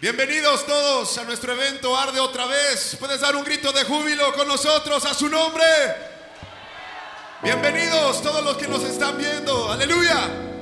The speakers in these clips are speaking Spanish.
Bienvenidos todos a nuestro evento Arde otra vez. Puedes dar un grito de júbilo con nosotros a su nombre. Bienvenidos todos los que nos están viendo. Aleluya.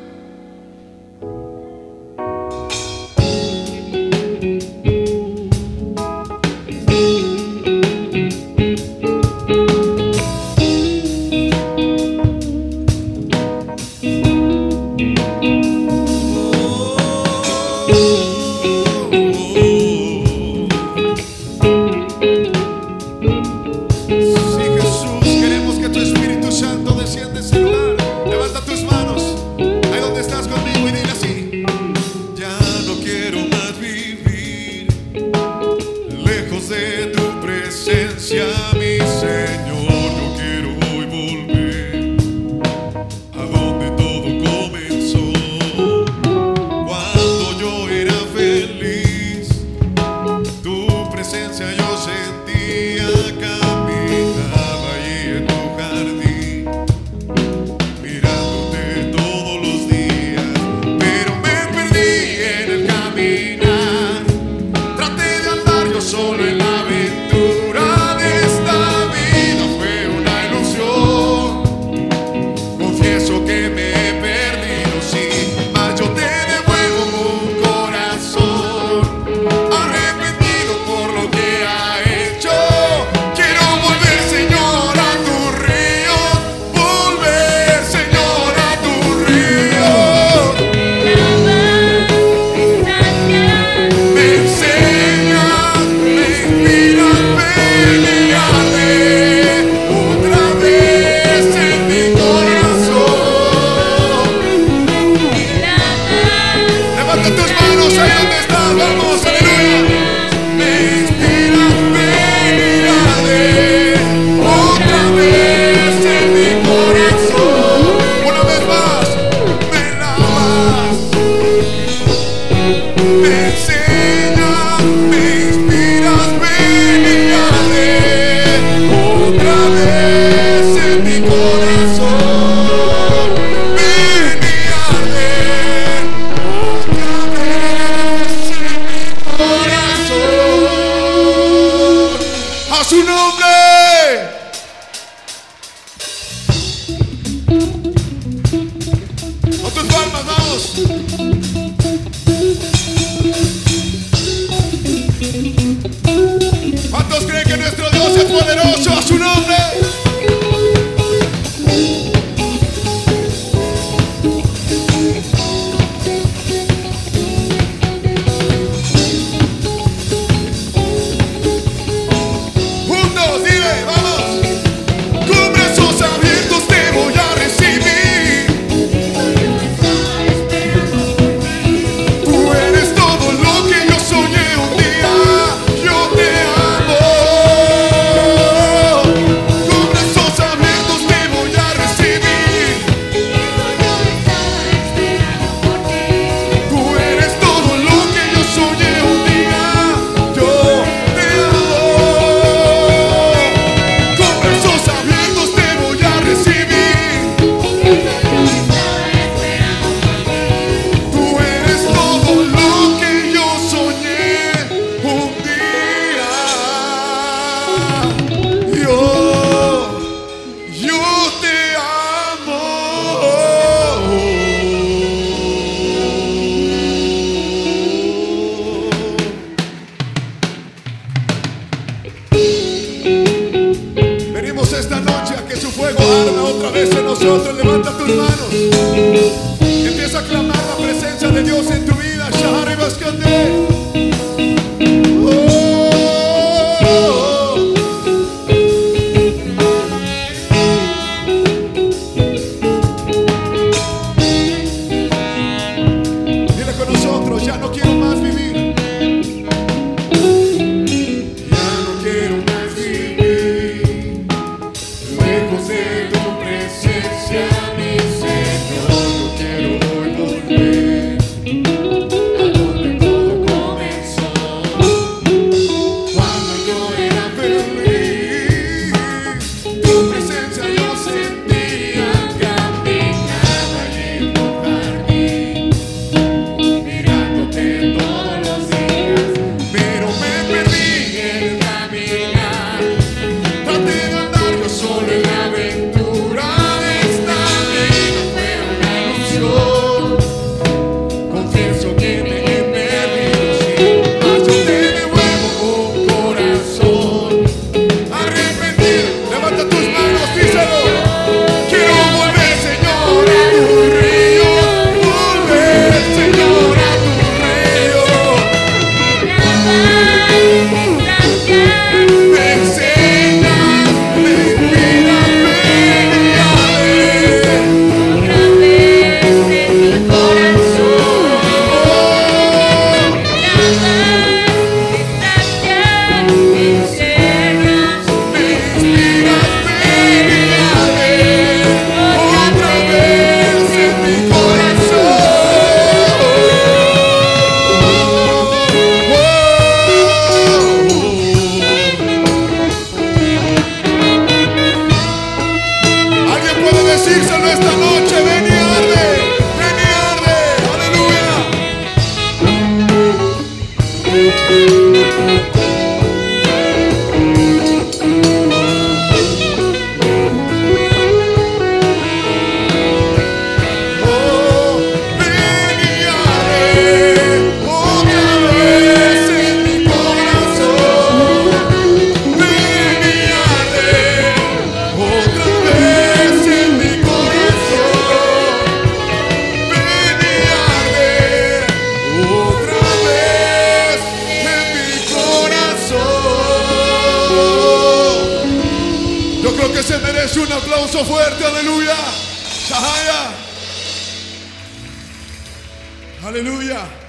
presencia, mi Señor. Yo quiero hoy volver a donde todo comenzó. Cuando yo era feliz, tu presencia yo sentía caminaba ahí en tu jardín, mirándote todos los días, pero me perdí en el caminar. Traté de andar yo solo en la hablamos, aleluya. Sakla Música fuerte, aleluya. Shahaya. Aleluya.